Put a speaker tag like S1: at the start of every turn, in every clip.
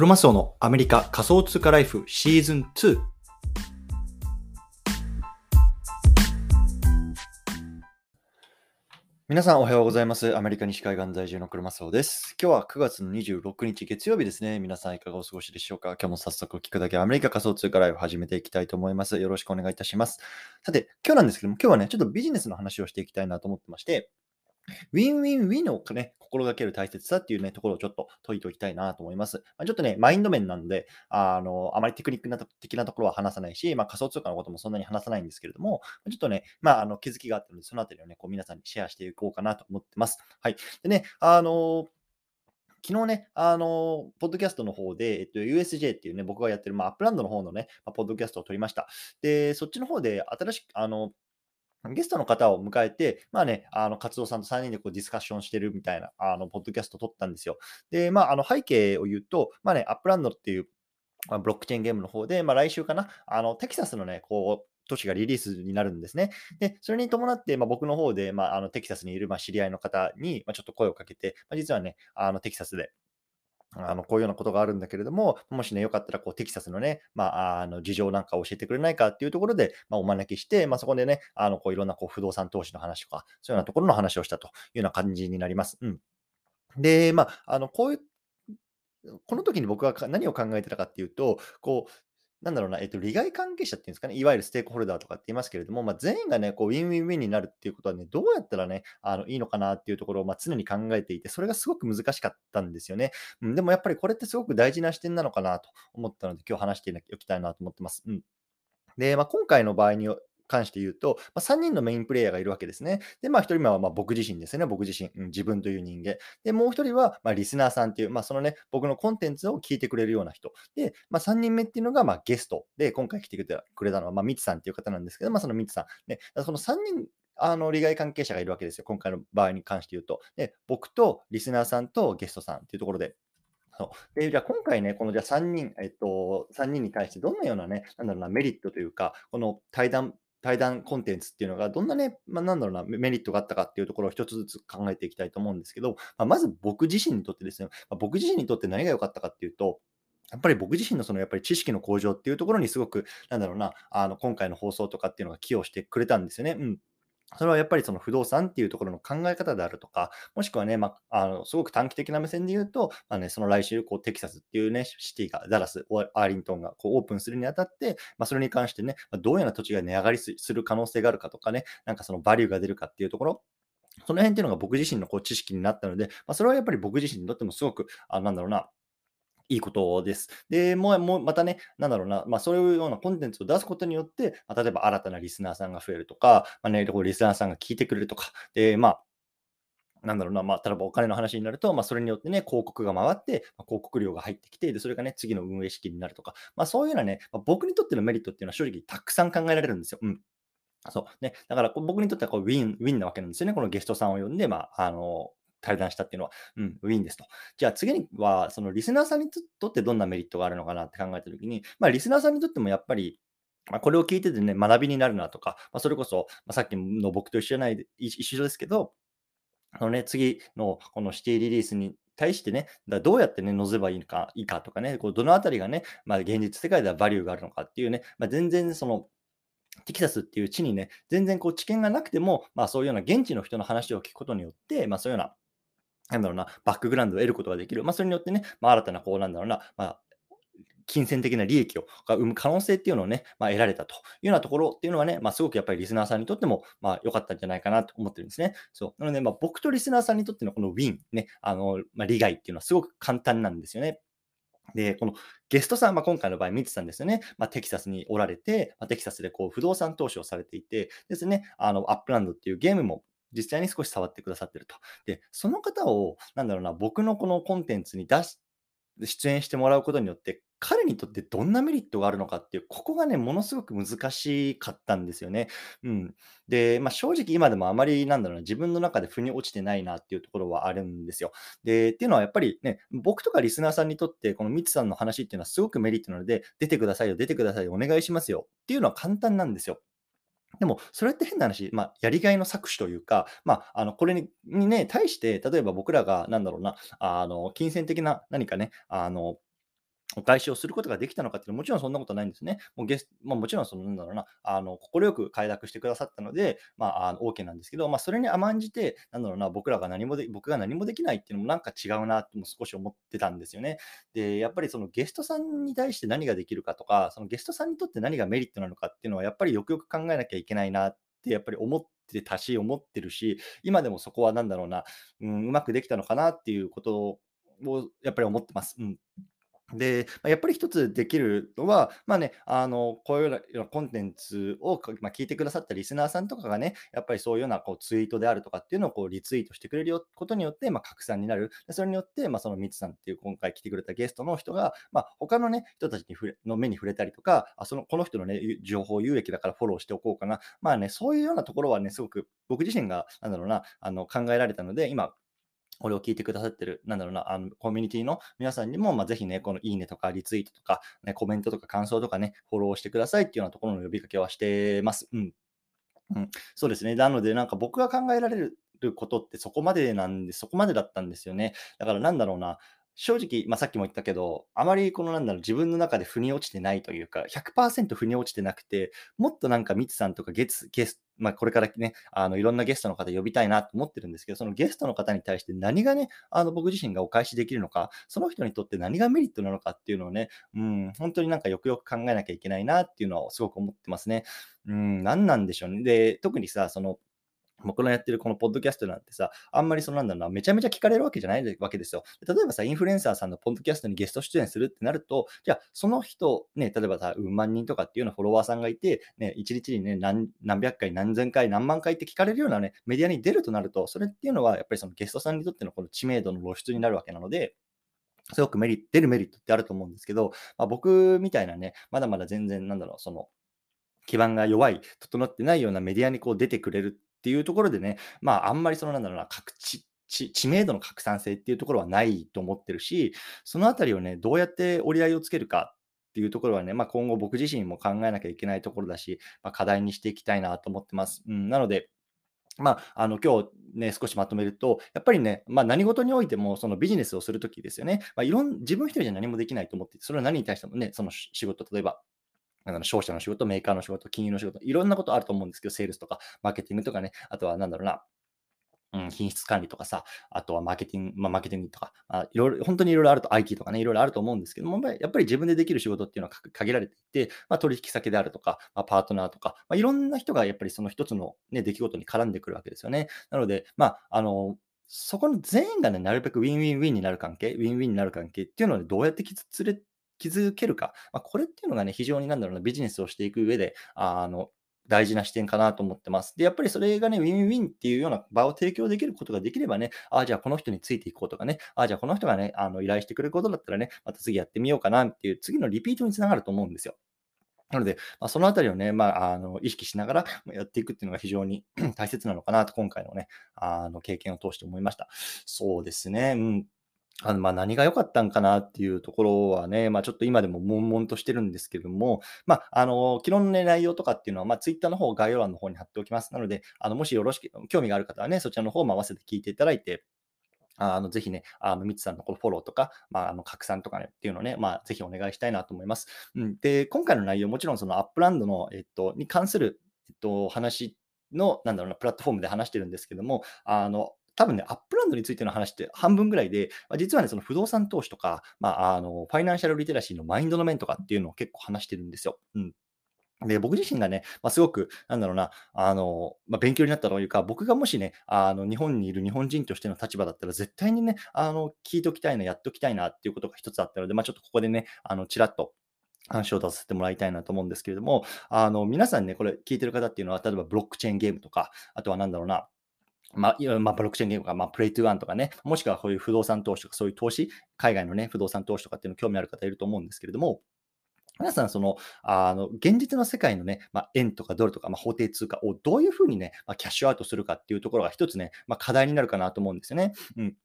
S1: クロマスオのアメリカ仮想通貨ライフシーズン2。皆さんおはようございます。アメリカ西海岸在住のクロマスオです。今日は9月の26日月曜日ですね。皆さんいかがお過ごしでしょうか？今日も早速聞くだけアメリカ仮想通貨ライフ始めていきたいと思います。よろしくお願いいたします。さて、今日なんですけども、今日はね、ちょっとビジネスの話をしていきたいなと思ってまして、ウィンウィンウィンをね、心がける大切さっていうね、ところをちょっと説いておきたいなと思います。まあ、ちょっとね、マインド面なんで、あの、あまりテクニックな的なところは話さないし、まあ、仮想通貨のこともそんなに話さないんですけれども、ちょっとね、まあ、あの、気づきがあったので、そのあたりをね、こう皆さんにシェアしていこうかなと思ってます。はい。でね、あの昨日ね、あの、ポッドキャストの方で、えっと、USJ っていうね、僕がやってる、まあ、アップランドの方のね、まあ、ポッドキャストを撮りました。で、そっちの方で新しく、あの、ゲストの方を迎えて、まあね、あの、活動さんと3人でこうディスカッションしてるみたいな、あの、ポッドキャスト撮ったんですよ。で、まあ、あの、背景を言うと、まあね、アップランドっていう、まあ、ブロックチェーンゲームの方で、まあ、来週かな、あの、テキサスのね、こう、都市がリリースになるんですね。で、それに伴って、まあ、僕の方で、まあ、あのテキサスにいる、まあ、知り合いの方に、まあ、ちょっと声をかけて、まあ、実はね、あのテキサスで、あのこういうようなことがあるんだけれども、もしね、よかったらこうテキサスのね、まあ、あの事情なんかを教えてくれないかっていうところで、まあ、お招きして、まあ、そこでね、あのこういろんなこう不動産投資の話とか、そういうようなところの話をしたというような感じになります。うん。で、まあ、あのこういう、この時に僕は何を考えてたかっていうと、こう、なんだろうな、えっと、利害関係者っていうんですかね、いわゆるステークホルダーとかって言いますけれども、まあ、全員がね、こう、ウィンウィンウィンになるっていうことはね、どうやったらね、あの、いいのかなっていうところを、まあ、常に考えていて、それがすごく難しかったんですよね。うん、でもやっぱりこれってすごく大事な視点なのかなと思ったので、今日話しておきたいなと思ってます。うん。で、まあ、今回の場合に関して言うと、まあ、3人のメインプレイヤーがいるわけですね。で、まあ、1人目はま僕自身ですね。僕自身、うん、自分という人間。で、もう1人はまリスナーさんっていう、まあ、そのね、僕のコンテンツを聞いてくれるような人。で、まあ、3人目っていうのがまゲストで、今回来てくれたくれたのは、まあ、ミツさんっていう方なんですけど、まあ、そのミツさん。ね、その3人あの利害関係者がいるわけですよ。今回の場合に関して言うと。で、僕とリスナーさんとゲストさんっていうところで。そうでじゃあ今回ね、このじゃあ3人、えっと、3人に対してどんなようなね、なんだろうな、メリットというか、この対談、対談コンテンツっていうのがどんなね、まあ、なんだろうな、メリットがあったかっていうところを一つずつ考えていきたいと思うんですけど、まあ、まず僕自身にとってですね、まあ、僕自身にとって何が良かったかっていうと、やっぱり僕自身のそのやっぱり知識の向上っていうところにすごく、なんだろうな、あの今回の放送とかっていうのが寄与してくれたんですよね。うん。それはやっぱりその不動産っていうところの考え方であるとか、もしくはね、まあ、あのすごく短期的な目線で言うと、まあね、その来週こうテキサスっていうね、シティが、ダラス、アーリントンがこうオープンするにあたって、まあ、それに関してね、どういうような土地が値上がりする可能性があるかとかね、なんかそのバリューが出るかっていうところ、その辺っていうのが僕自身のこう知識になったので、まあ、それはやっぱり僕自身にとってもすごく、あなんだろうな、いいことです。で、もう、もうまたね、なんだろうな、まあ、そういうようなコンテンツを出すことによって、まあ、例えば新たなリスナーさんが増えるとか、まあね、リスナーさんが聞いてくれるとか、で、まあ、なんだろうな、まあ、例えばお金の話になると、まあ、それによってね、広告が回って、まあ、広告料が入ってきて、で、それがね、次の運営資金になるとか、まあ、そういうようなね、まあ、僕にとってのメリットっていうのは正直たくさん考えられるんですよ。うん。そう。ね。だから、僕にとってはこうウィン、ウィンなわけなんですよね。このゲストさんを呼んで、まあ、あの、対談したっていうのは、うん、ウィンですと。じゃあ次には、そのリスナーさんにとってどんなメリットがあるのかなって考えたときに、まあ、リスナーさんにとってもやっぱり、まあ、これを聞いててね、学びになるなとか、まあ、それこそ、ま、さっきの僕と一緒じゃない、一緒ですけど、あのね、次のこのシティリリースに対してね、だどうやってね、乗せばいいのか、いいかとかね、こうどのあたりがね、まあ、現実世界ではバリューがあるのかっていうね、まあ、全然その、テキサスっていう地にね、全然こう知見がなくても、まあそういうような現地の人の話を聞くことによって、まあそういうようななんだろうな、バックグラウンドを得ることができる。まあ、それによってね、まあ、新たな、こう、なんだろうな、まあ、金銭的な利益をが生む可能性っていうのをね、まあ、得られたというようなところっていうのはね、まあ、すごくやっぱりリスナーさんにとっても、まあ、良かったんじゃないかなと思ってるんですね。そう。なので、まあ、僕とリスナーさんにとってのこのウィン、ね、あの、まあ、利害っていうのはすごく簡単なんですよね。で、このゲストさん、まあ、今回の場合、ミツさんですよね。まあ、テキサスにおられて、まあ、テキサスでこう不動産投資をされていて、ですね、あの、アップランドっていうゲームも実際に少し触ってくださってると。で、その方を、なんだろうな、僕のこのコンテンツに出し、出演してもらうことによって、彼にとってどんなメリットがあるのかっていう、ここがね、ものすごく難しかったんですよね。うん。で、まあ、正直今でもあまり、なんだろうな、自分の中で腑に落ちてないなっていうところはあるんですよ。で、っていうのはやっぱりね、僕とかリスナーさんにとって、このミツさんの話っていうのはすごくメリットなので、出てくださいよ、出てくださいよ、お願いしますよっていうのは簡単なんですよ。でも、それって変な話、まあ、やりがいの搾取というか、まあ、あの、これににね、対して、例えば僕らが、なんだろうな、あの、金銭的な何かね、あの、お返しをすることができたのかっていうのはもちろんそんなことないんですね。もうゲスまあ、もちろんそのなんだろうな、あの快く快諾してくださったので、まあ、あの OK なんですけど、まあ、それに甘んじて、なんだろうな、僕らが何もで僕が何もできないっていうのもなんか違うなとも少し思ってたんですよね。で、やっぱりそのゲストさんに対して何ができるかとか、そのゲストさんにとって何がメリットなのかっていうのはやっぱりよくよく考えなきゃいけないなってやっぱり思ってたし、思ってるし、今でもそこはなんだろうな、うん、うまくできたのかなっていうことをやっぱり思ってます。うん。で、やっぱり一つできるのは、まあね、あの、こういうようなコンテンツを、まあ、聞いてくださったリスナーさんとかがね、やっぱりそういうようなこうツイートであるとかっていうのをこうリツイートしてくれることによって、まあ、拡散になる。それによって、まあ、そのミツさんっていう今回来てくれたゲストの人が、まあ、他のね、人たちに触れの目に触れたりとか、あそのこの人のね、情報有益だからフォローしておこうかな。まあね、そういうようなところはね、すごく僕自身が、なんだろうな、あの考えられたので、今、これを聞いてくださってる、なんだろうな、あのコミュニティの皆さんにも、まあ、ぜひね、このいいねとかリツイートとか、ね、コメントとか感想とかね、フォローしてくださいっていうようなところの呼びかけはしてます。うん。うん、そうですね。なので、なんか僕が考えられることってそこまでなんで、そこまでだったんですよね。だからなんだろうな、正直、まあ、さっきも言ったけど、あまりこのなんだろう、自分の中で腑に落ちてないというか、100%腑に落ちてなくて、もっとなんかミツさんとかゲスゲスまあ、これからね、あのいろんなゲストの方呼びたいなと思ってるんですけど、そのゲストの方に対して何がね、あの僕自身がお返しできるのか、その人にとって何がメリットなのかっていうのをね、うん、本当になんかよくよく考えなきゃいけないなっていうのはすごく思ってますね。うん、何なんでしょうね。で、特にさ、その、僕のやってるこのポッドキャストなんてさ、あんまりそのなんだろうな、めちゃめちゃ聞かれるわけじゃないわけですよ。例えばさ、インフルエンサーさんのポッドキャストにゲスト出演するってなると、じゃあ、その人、ね、例えばさ、うん万人とかっていうようなフォロワーさんがいて、ね、一日にね何、何百回、何千回、何万回って聞かれるようなね、メディアに出るとなると、それっていうのは、やっぱりそのゲストさんにとってのこの知名度の露出になるわけなので、すごくメリット、出るメリットってあると思うんですけど、まあ、僕みたいなね、まだまだ全然、なんだろう、その、基盤が弱い、整ってないようなメディアにこう出てくれるっていうところでね、まあ、あんまりそのなんだろうな、各地、知名度の拡散性っていうところはないと思ってるし、そのあたりをね、どうやって折り合いをつけるかっていうところはね、まあ、今後僕自身も考えなきゃいけないところだし、まあ、課題にしていきたいなと思ってます。うん、なので、まあ、あの今日ね、少しまとめると、やっぱりね、まあ、何事においてもそのビジネスをするときですよね、まあ、いろん自分一人じゃ何もできないと思ってそれは何に対してもね、その仕事、例えばあの商社の仕事、メーカーの仕事、金融の仕事、いろんなことあると思うんですけど、セールスとか、マーケティングとかね、あとはなんだろうな、うん、品質管理とかさ、あとはマーケティング、まあ、マーケティングとか、あ、いろいろ、本当にいろいろあると、IT とかね、いろいろあると思うんですけども、やっぱり自分でできる仕事っていうのは限られていて、まあ、取引先であるとか、まあ、パートナーとか、まあ、いろんな人がやっぱりその一つの、ね、出来事に絡んでくるわけですよね。なので、まあ、あの、そこの全員がね、なるべくウィンウィンウィンになる関係、ウィンウィンになる関係っていうのを、ね、どうやって連れ気づけるか、まあ、これっていうのがね、非常になんだろうな、ビジネスをしていく上で、あの、大事な視点かなと思ってます。で、やっぱりそれがね、ウィンウィンっていうような場を提供できることができればね、ああ、じゃあこの人についていこうとかね、ああ、じゃあこの人がね、あの依頼してくれることだったらね、また次やってみようかなっていう、次のリピートにつながると思うんですよ。なので、まあ、そのあたりをね、まあ、あの意識しながらやっていくっていうのが非常に 大切なのかなと、今回のね、あの経験を通して思いました。そうですね。うんあの、まあ、何が良かったんかなっていうところはね、まあ、ちょっと今でも悶々としてるんですけども、ま、ああの、昨日のね、内容とかっていうのは、ま、Twitter の方、概要欄の方に貼っておきます。なので、あの、もしよろしく興味がある方はね、そちらの方も合わせて聞いていただいて、あの、ぜひね、あの、ミツさんのこのフォローとか、まあ、あの、拡散とかね、っていうのをね、まあ、ぜひお願いしたいなと思います。うん。で、今回の内容、もちろんそのアップランドの、えっと、に関する、えっと、話の、なんだろうな、プラットフォームで話してるんですけども、あの、多分ね、アップランドについての話って半分ぐらいで、まあ、実はね、その不動産投資とか、まあ、あの、ファイナンシャルリテラシーのマインドの面とかっていうのを結構話してるんですよ。うん。で、僕自身がね、まあ、すごく、なんだろうな、あの、まあ、勉強になったというか、僕がもしね、あの、日本にいる日本人としての立場だったら、絶対にね、あの、聞いておきたいな、やっておきたいなっていうことが一つあったので、まあ、ちょっとここでね、あの、ちらっと話を出させてもらいたいなと思うんですけれども、あの、皆さんね、これ聞いてる方っていうのは、例えばブロックチェーンゲームとか、あとはなんだろうな、まあ、まあ、ブロックチェーンゲームとか、まあ、プレイトゥーワンとかね、もしくはこういう不動産投資とか、そういう投資、海外のね、不動産投資とかっていうの興味ある方いると思うんですけれども、皆さん、その、あの、現実の世界のね、まあ、円とかドルとか、まあ、法定通貨をどういうふうにね、まあ、キャッシュアウトするかっていうところが一つね、まあ、課題になるかなと思うんですよね。うん。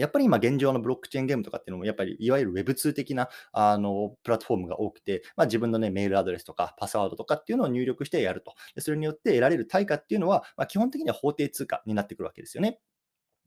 S1: やっぱり今現状のブロックチェーンゲームとかっていうのも、やっぱりいわゆる Web2 的なあのプラットフォームが多くて、まあ、自分の、ね、メールアドレスとかパスワードとかっていうのを入力してやると。でそれによって得られる対価っていうのは、まあ、基本的には法定通貨になってくるわけですよね。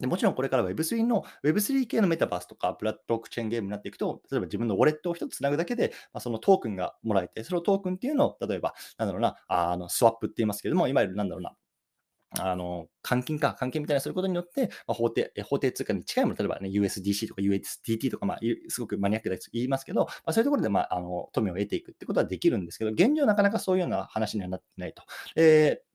S1: でもちろんこれから Web3 の Web3 系のメタバースとかブラックチェーンゲームになっていくと、例えば自分のウォレットを一つつなぐだけで、まあ、そのトークンがもらえて、そのトークンっていうのを、例えば、なんだろうな、あのスワップって言いますけども、いわゆるなんだろうな、あの、換金か、換金みたいなすることによって、まあ、法定、法定通貨に近いもの、例えばね、USDC とか USDT とか、まあ、すごくマニアックなやつ言いますけど、まあ、そういうところで、まあ、あの、富を得ていくってことはできるんですけど、現状なかなかそういうような話にはなってないと。えー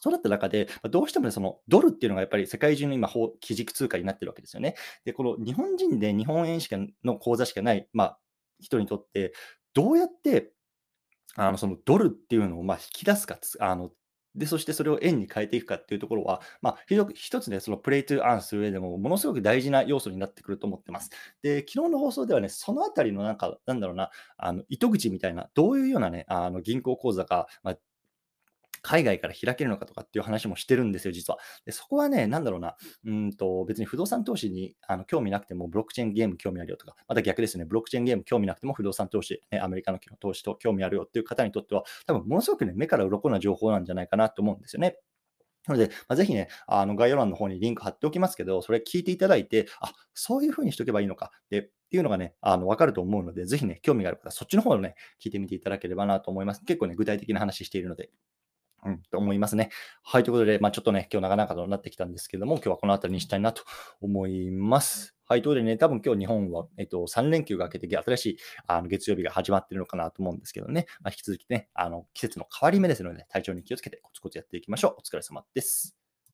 S1: そうだった中で、どうしても、そのドルっていうのがやっぱり世界中の今、基軸通貨になってるわけですよね。で、この日本人で日本円しかの口座しかない、まあ、人にとって、どうやってあのそのドルっていうのをまあ引き出すか、あので、そしてそれを円に変えていくかっていうところは、まあ、一つね、そのプレイトゥーアンする上でも、ものすごく大事な要素になってくると思ってます。で、昨日の放送ではね、そのあたりのなんか、なんだろうな、あの糸口みたいな、どういうようなね、あの銀行口座か、まあ、海外から開けるのかとかっていう話もしてるんですよ、実は。でそこはね、なんだろうな、うんと別に不動産投資にあの興味なくても、ブロックチェーンゲーム興味あるよとか、また逆ですね、ブロックチェーンゲーム興味なくても、不動産投資、ね、アメリカの投資と興味あるよっていう方にとっては、多分ものすごくね、目から鱗な情報なんじゃないかなと思うんですよね。なので、まあ、ぜひね、あの概要欄の方にリンク貼っておきますけど、それ聞いていただいて、あ、そういう風にしとけばいいのかでっていうのがね、あの分かると思うので、ぜひね、興味がある方そっちの方をね、聞いてみていただければなと思います。結構ね、具体的な話しているので、うん、と思いますね。はい、ということで、まあ、ちょっとね、今日長々となってきたんですけども、今日はこの辺りにしたいなと思います。はい、ということでね、多分今日日本は、えっと、3連休が明けて、新しいあの月曜日が始まってるのかなと思うんですけどね、まあ、引き続きね、あの季節の変わり目ですので、体調に気をつけてコツコツやっていきましょう。お疲れ様です。